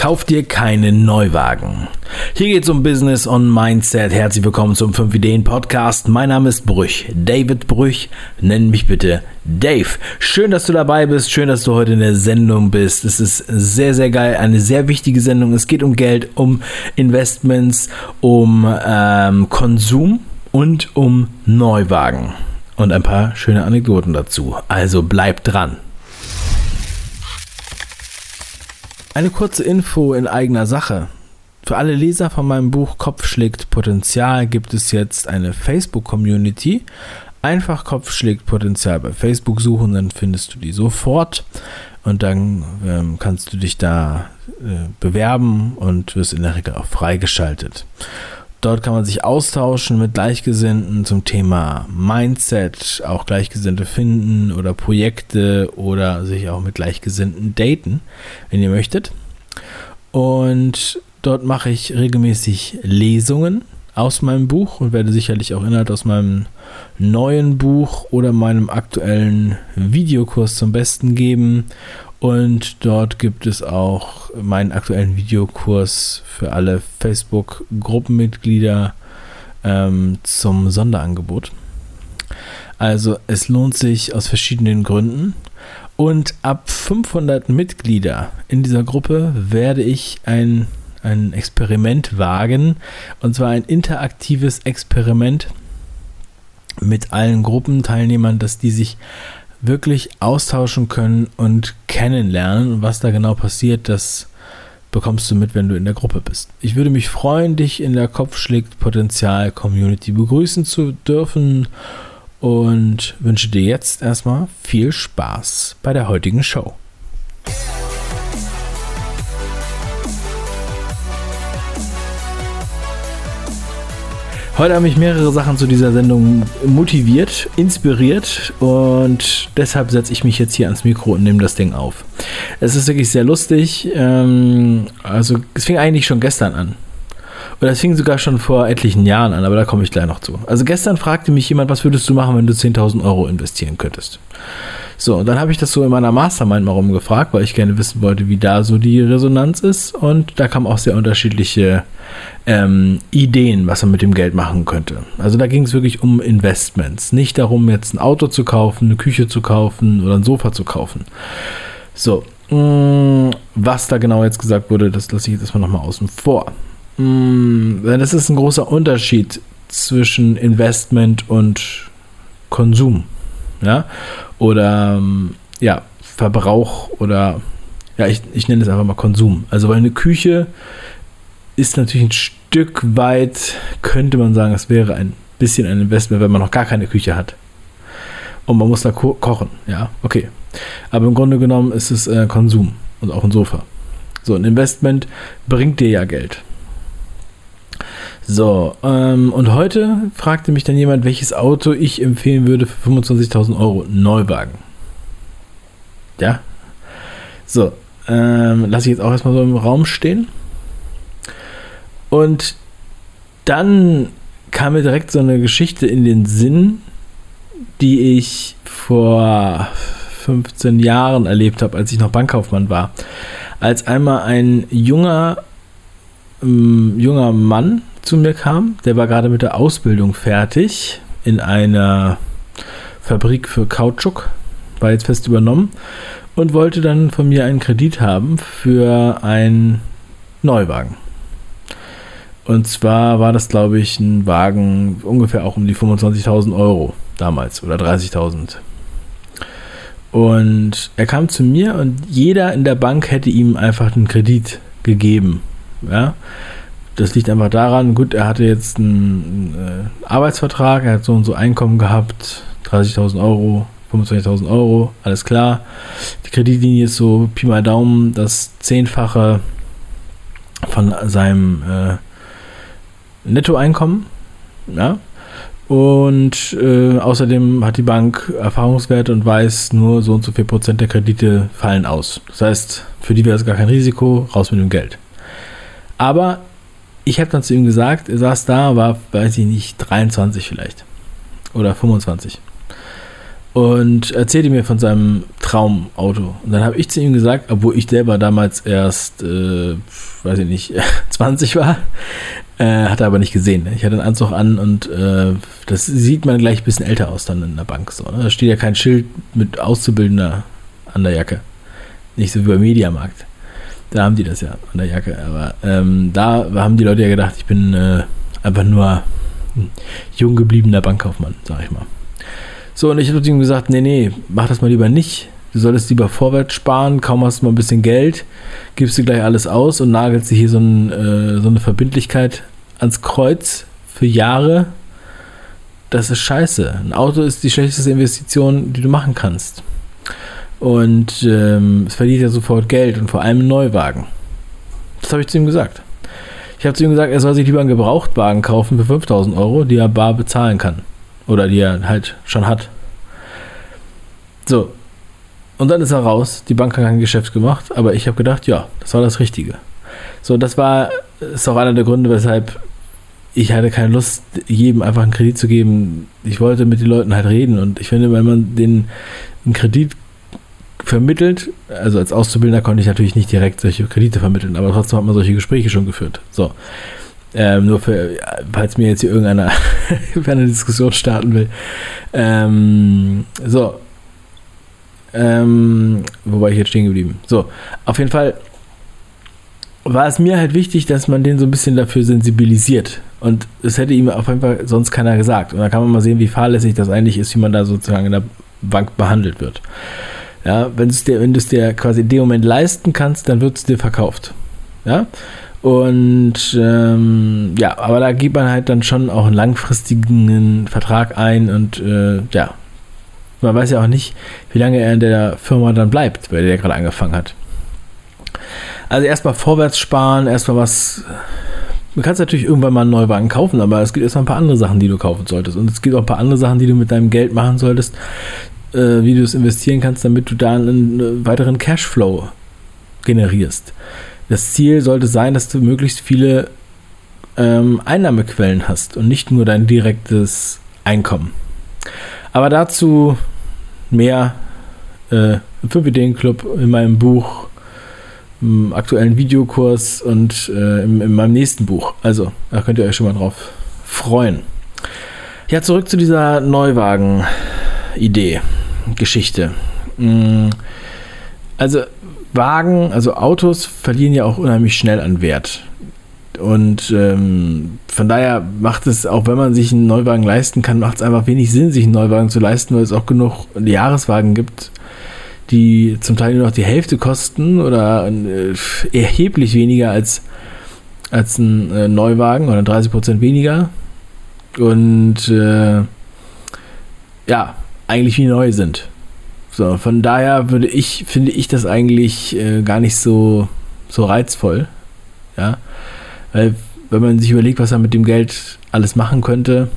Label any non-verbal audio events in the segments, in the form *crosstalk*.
Kauf dir keinen Neuwagen. Hier geht es um Business und Mindset. Herzlich willkommen zum 5 Ideen Podcast. Mein Name ist Brüch, David Brüch. Nenn mich bitte Dave. Schön, dass du dabei bist. Schön, dass du heute in der Sendung bist. Es ist sehr, sehr geil. Eine sehr wichtige Sendung. Es geht um Geld, um Investments, um ähm, Konsum und um Neuwagen. Und ein paar schöne Anekdoten dazu. Also bleib dran. Eine kurze Info in eigener Sache. Für alle Leser von meinem Buch Kopf schlägt Potenzial gibt es jetzt eine Facebook-Community. Einfach Kopf schlägt Potenzial bei Facebook suchen, dann findest du die sofort und dann ähm, kannst du dich da äh, bewerben und wirst in der Regel auch freigeschaltet. Dort kann man sich austauschen mit Gleichgesinnten zum Thema Mindset, auch Gleichgesinnte finden oder Projekte oder sich auch mit Gleichgesinnten daten, wenn ihr möchtet. Und dort mache ich regelmäßig Lesungen aus meinem Buch und werde sicherlich auch Inhalt aus meinem neuen Buch oder meinem aktuellen Videokurs zum Besten geben und dort gibt es auch meinen aktuellen Videokurs für alle Facebook-Gruppenmitglieder ähm, zum Sonderangebot. Also es lohnt sich aus verschiedenen Gründen. Und ab 500 Mitglieder in dieser Gruppe werde ich ein, ein Experiment wagen. Und zwar ein interaktives Experiment mit allen Gruppenteilnehmern, dass die sich wirklich austauschen können und kennenlernen. Und was da genau passiert, das bekommst du mit, wenn du in der Gruppe bist. Ich würde mich freuen, dich in der Kopf schlägt Potenzial Community begrüßen zu dürfen und wünsche dir jetzt erstmal viel Spaß bei der heutigen Show. Heute haben mich mehrere Sachen zu dieser Sendung motiviert, inspiriert und deshalb setze ich mich jetzt hier ans Mikro und nehme das Ding auf. Es ist wirklich sehr lustig. Ähm, also es fing eigentlich schon gestern an. Oder es fing sogar schon vor etlichen Jahren an, aber da komme ich gleich noch zu. Also gestern fragte mich jemand, was würdest du machen, wenn du 10.000 Euro investieren könntest? So, und dann habe ich das so in meiner Mastermind mal rumgefragt, weil ich gerne wissen wollte, wie da so die Resonanz ist. Und da kamen auch sehr unterschiedliche ähm, Ideen, was man mit dem Geld machen könnte. Also da ging es wirklich um Investments. Nicht darum, jetzt ein Auto zu kaufen, eine Küche zu kaufen oder ein Sofa zu kaufen. So, mh, mm, was da genau jetzt gesagt wurde, das lasse ich jetzt erstmal nochmal außen vor. Mh, mm, das ist ein großer Unterschied zwischen Investment und Konsum. Ja, oder ähm, ja, Verbrauch oder ja, ich, ich nenne es einfach mal Konsum. Also weil eine Küche ist natürlich ein Stück weit, könnte man sagen, es wäre ein bisschen ein Investment, wenn man noch gar keine Küche hat. Und man muss da ko kochen, ja, okay. Aber im Grunde genommen ist es äh, Konsum und auch ein Sofa. So, ein Investment bringt dir ja Geld. So, ähm, und heute fragte mich dann jemand, welches Auto ich empfehlen würde für 25.000 Euro Neuwagen. Ja. So, ähm, lasse ich jetzt auch erstmal so im Raum stehen. Und dann kam mir direkt so eine Geschichte in den Sinn, die ich vor 15 Jahren erlebt habe, als ich noch Bankkaufmann war. Als einmal ein junger, ähm, junger Mann zu mir kam. Der war gerade mit der Ausbildung fertig in einer Fabrik für Kautschuk, war jetzt fest übernommen und wollte dann von mir einen Kredit haben für einen Neuwagen. Und zwar war das, glaube ich, ein Wagen ungefähr auch um die 25.000 Euro damals oder 30.000. Und er kam zu mir und jeder in der Bank hätte ihm einfach einen Kredit gegeben. Ja, das liegt einfach daran, gut, er hatte jetzt einen, äh, Arbeitsvertrag, er hat so und so Einkommen gehabt, 30.000 Euro, 25.000 Euro, alles klar. Die Kreditlinie ist so Pi mal Daumen das Zehnfache von seinem äh, Nettoeinkommen. Ja. Und äh, außerdem hat die Bank Erfahrungswerte und weiß, nur so und so viel Prozent der Kredite fallen aus. Das heißt, für die wäre es gar kein Risiko, raus mit dem Geld. Aber ich habe dann zu ihm gesagt, er saß da, war, weiß ich nicht, 23 vielleicht. Oder 25. und erzählte mir von seinem Traumauto. Und dann habe ich zu ihm gesagt, obwohl ich selber damals erst, äh, weiß ich nicht, *laughs* 20 war, äh, hat er aber nicht gesehen. Ich hatte einen Anzug an und äh, das sieht man gleich ein bisschen älter aus dann in der Bank. So, ne? Da steht ja kein Schild mit Auszubildender an der Jacke. Nicht so wie beim Mediamarkt. Da haben die das ja an der Jacke. Aber ähm, da haben die Leute ja gedacht, ich bin äh, einfach nur ein jung gebliebener Bankkaufmann, sag ich mal. So, und ich habe ihm gesagt, nee, nee, mach das mal lieber nicht. Du solltest lieber vorwärts sparen, kaum hast du mal ein bisschen Geld, gibst du gleich alles aus und nagelst dir hier so, ein, äh, so eine Verbindlichkeit ans Kreuz für Jahre, das ist scheiße. Ein Auto ist die schlechteste Investition, die du machen kannst. Und ähm, es verdient ja sofort Geld und vor allem einen Neuwagen. Das habe ich zu ihm gesagt. Ich habe zu ihm gesagt, er soll sich lieber einen Gebrauchtwagen kaufen für 5000 Euro, die er bar bezahlen kann. Oder die er halt schon hat. So. Und dann ist er raus. Die Bank hat kein Geschäft gemacht, aber ich habe gedacht, ja, das war das Richtige. So, das war, ist auch einer der Gründe, weshalb ich hatte keine Lust, jedem einfach einen Kredit zu geben. Ich wollte mit den Leuten halt reden und ich finde, wenn man den einen Kredit vermittelt, also als Auszubildender konnte ich natürlich nicht direkt solche Kredite vermitteln, aber trotzdem hat man solche Gespräche schon geführt. So. Ähm, nur für, falls mir jetzt hier irgendeiner *laughs* eine Diskussion starten will. Ähm, so. Ähm, wo ich jetzt stehen geblieben? So, auf jeden Fall war es mir halt wichtig, dass man den so ein bisschen dafür sensibilisiert. Und es hätte ihm auf jeden Fall sonst keiner gesagt. Und da kann man mal sehen, wie fahrlässig das eigentlich ist, wie man da sozusagen in der Bank behandelt wird. Ja, wenn du es dir, wenn du es dir quasi in dem Moment leisten kannst, dann wird es dir verkauft. Ja. Und ähm, ja, aber da gibt man halt dann schon auch einen langfristigen Vertrag ein und äh, ja, man weiß ja auch nicht, wie lange er in der Firma dann bleibt, weil der gerade angefangen hat. Also erstmal vorwärts sparen, erstmal was. Du kannst natürlich irgendwann mal einen Neuwagen kaufen, aber es gibt erstmal ein paar andere Sachen, die du kaufen solltest. Und es gibt auch ein paar andere Sachen, die du mit deinem Geld machen solltest, äh, wie du es investieren kannst, damit du da einen, einen weiteren Cashflow generierst. Das Ziel sollte sein, dass du möglichst viele ähm, Einnahmequellen hast und nicht nur dein direktes Einkommen. Aber dazu mehr äh, im 5-Ideen-Club in meinem Buch im aktuellen Videokurs und äh, in, in, meinem nächsten Buch. Also, da könnt ihr euch schon mal drauf freuen. Ja, zurück zu dieser Neuwagen-Idee, Geschichte. Mm, also, Wagen, also Autos verlieren ja auch unheimlich schnell an Wert. Und ähm, von daher macht es, auch wenn man sich einen Neuwagen leisten kann, macht es einfach wenig Sinn, sich einen Neuwagen zu leisten, weil es auch genug Jahreswagen gibt, die zum Teil nur noch die Hälfte kosten oder äh, erheblich weniger als, als ein äh, Neuwagen oder 30 Prozent weniger. Und äh, ja, eigentlich wie neu sind. So, von daher würde ich, finde ich das eigentlich äh, gar nicht so, so reizvoll. Ja. Weil, wenn man sich überlegt, was er mit dem Geld alles machen könnte,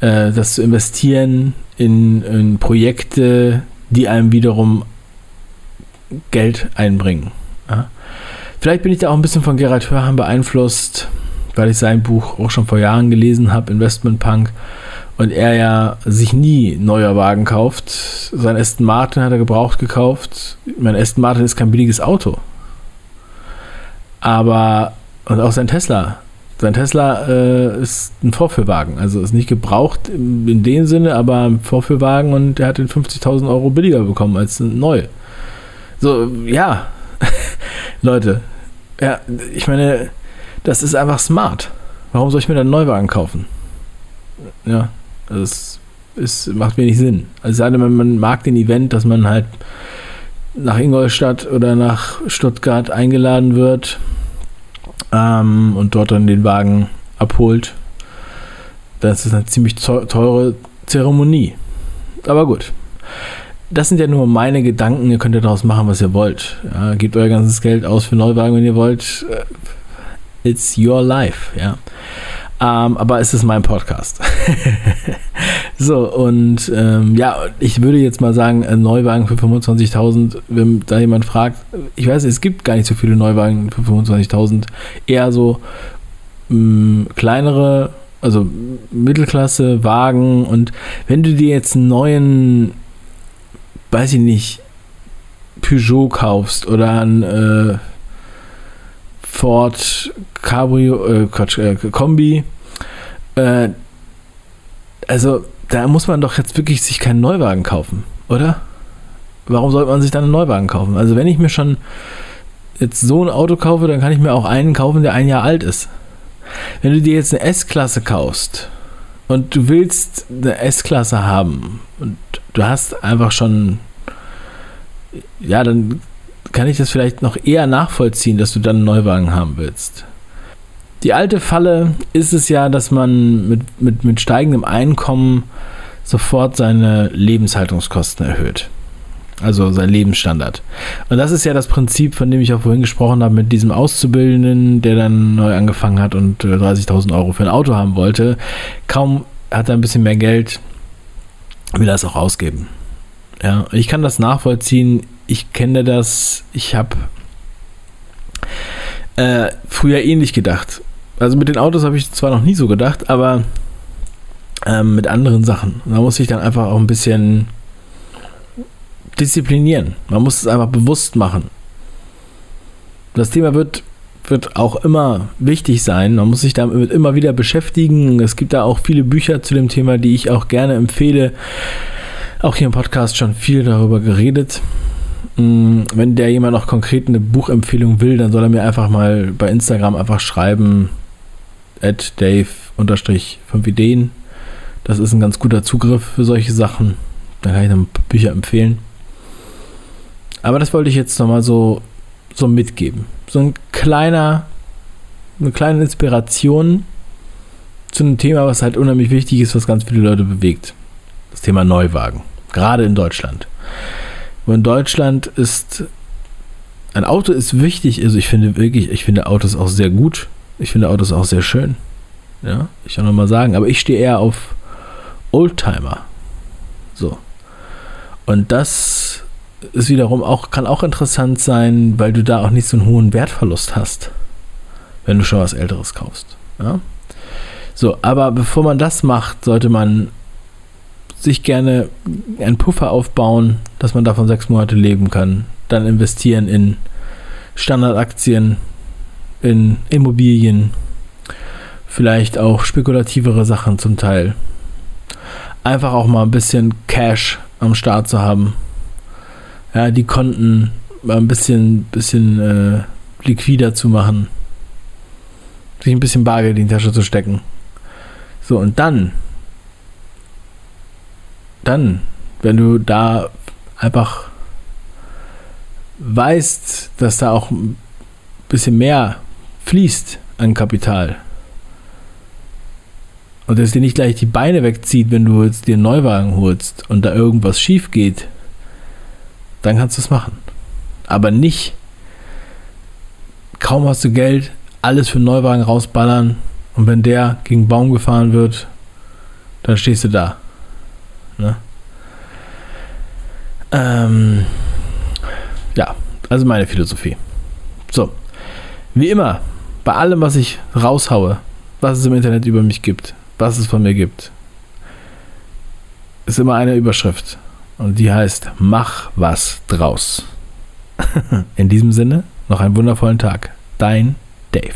äh, das zu investieren in, in Projekte, die einem wiederum Geld einbringen. Ja. Vielleicht bin ich da auch ein bisschen von Gerhard Hörhan beeinflusst, weil ich sein Buch auch schon vor Jahren gelesen habe, Investment Punk, und er ja sich nie neuer Wagen kauft. Sein Aston Martin hat er gebraucht gekauft. Mein Aston Martin ist kein billiges Auto. Aber, und auch sein Tesla sein Tesla äh, ist ein Vorführwagen, also ist nicht gebraucht in, dem Sinne, aber ein Vorführwagen und er hat den 50.000 Euro billiger bekommen als neu. So, ja, *laughs* Leute, ja, ich meine, das ist einfach smart. Warum soll ich mir dann einen Neuwagen kaufen? Ja, das ist, macht wenig Sinn. Also sei denn, man mag den Event, dass man halt nach Ingolstadt oder nach Stuttgart eingeladen wird ähm, und dort dann den Wagen abholt, das ist eine ziemlich teure Zeremonie. Aber gut. Das sind ja nur meine Gedanken. Ihr könnt ja daraus machen, was ihr wollt. Ja, gebt euer ganzes Geld aus für Neuwagen, wenn ihr wollt. It's your life, ja. Ähm, aber es ist mein Podcast. *laughs* so, und ähm, ja, ich würde jetzt mal sagen, ein Neuwagen für 25.000, wenn da jemand fragt, ich weiß, es gibt gar nicht so viele Neuwagen für 25.000, eher so mh, mm, kleinere Also Mittelklasse, Wagen und wenn du dir jetzt einen neuen, weiß ich nicht, Peugeot kaufst oder ein äh, Ford Cabrio, äh, Quatsch, äh, Kombi, äh, also da muss man doch jetzt wirklich sich keinen Neuwagen kaufen, oder? Warum sollte man sich dann einen Neuwagen kaufen? Also wenn ich mir schon jetzt so ein Auto kaufe, dann kann ich mir auch einen kaufen, der ein Jahr alt ist. Wenn du dir jetzt eine S-Klasse kaufst und du willst eine S-Klasse haben und du hast einfach schon, ja, dann kann ich das vielleicht noch eher nachvollziehen, dass du dann einen Neuwagen haben willst. Die alte Falle ist es ja, dass man mit, mit, mit steigendem Einkommen sofort seine Lebenshaltungskosten erhöht. Also sein Lebensstandard. Und das ist ja das Prinzip, von dem ich auch vorhin gesprochen habe, mit diesem Auszubildenden, der dann neu angefangen hat und 30.000 äh, Euro für ein Auto haben wollte. Kaum hat er ein bisschen mehr Geld, will er es auch ausgeben. Ja, ich kann das nachvollziehen. Ich kenne das. Ich habe äh, früher ähnlich gedacht. Also mit den Autos habe ich zwar noch nie so gedacht, aber ähm, mit anderen Sachen. Da muss ich dann einfach auch ein bisschen disziplinieren. Man muss es einfach bewusst machen. Das Thema wird, wird auch immer wichtig sein. Man muss sich damit immer wieder beschäftigen. Es gibt da auch viele Bücher zu dem Thema, die ich auch gerne empfehle. Auch hier im Podcast schon viel darüber geredet. Mm, wenn der jemand noch konkret eine Buchempfehlung will, dann soll er mir einfach mal bei Instagram einfach schreiben, at Dave-5 Ideen. Das ist ein ganz guter Zugriff für solche Sachen. Da kann ich dann Bücher empfehlen. Aber das wollte ich jetzt nochmal so, so mitgeben. So ein kleiner, eine kleine Inspiration zu einem Thema, was halt unheimlich wichtig ist, was ganz viele Leute bewegt. Das Thema Neuwagen. Gerade in Deutschland. Und in Deutschland ist ein Auto ist wichtig. Also ich finde wirklich, ich finde Autos auch sehr gut. Ich finde Autos auch sehr schön. Ja, ich kann nochmal sagen. Aber ich stehe eher auf Oldtimer. So. Und das ist wiederum auch, kann auch interessant sein, weil du da auch nicht so einen hohen Wertverlust hast, wenn du schon was Älteres kaufst. Ja? So, aber bevor man das macht, sollte man sich gerne einen Puffer aufbauen, dass man davon sechs Monate leben kann. Dann investieren in Standardaktien, in Immobilien, vielleicht auch spekulativere Sachen zum Teil. Einfach auch mal ein bisschen Cash am Start zu haben ja, die Konten ein bisschen, bisschen äh, liquider zu machen. Sich ein bisschen Bargeld in die Tasche zu stecken. So, und dann, dann, wenn du da einfach weißt, dass da auch ein bisschen mehr fließt an Kapital und es dir nicht gleich die Beine wegzieht, wenn du jetzt dir einen Neuwagen holst und da irgendwas schief geht, dann kannst du es machen. Aber nicht, kaum hast du Geld, alles für einen Neuwagen rausballern und wenn der gegen einen Baum gefahren wird, dann stehst du da. Ne? Ähm, ja, also meine Philosophie. So, wie immer, bei allem, was ich raushaue, was es im Internet über mich gibt, was es von mir gibt, ist immer eine Überschrift. Und die heißt Mach was draus. *laughs* In diesem Sinne, noch einen wundervollen Tag. Dein Dave.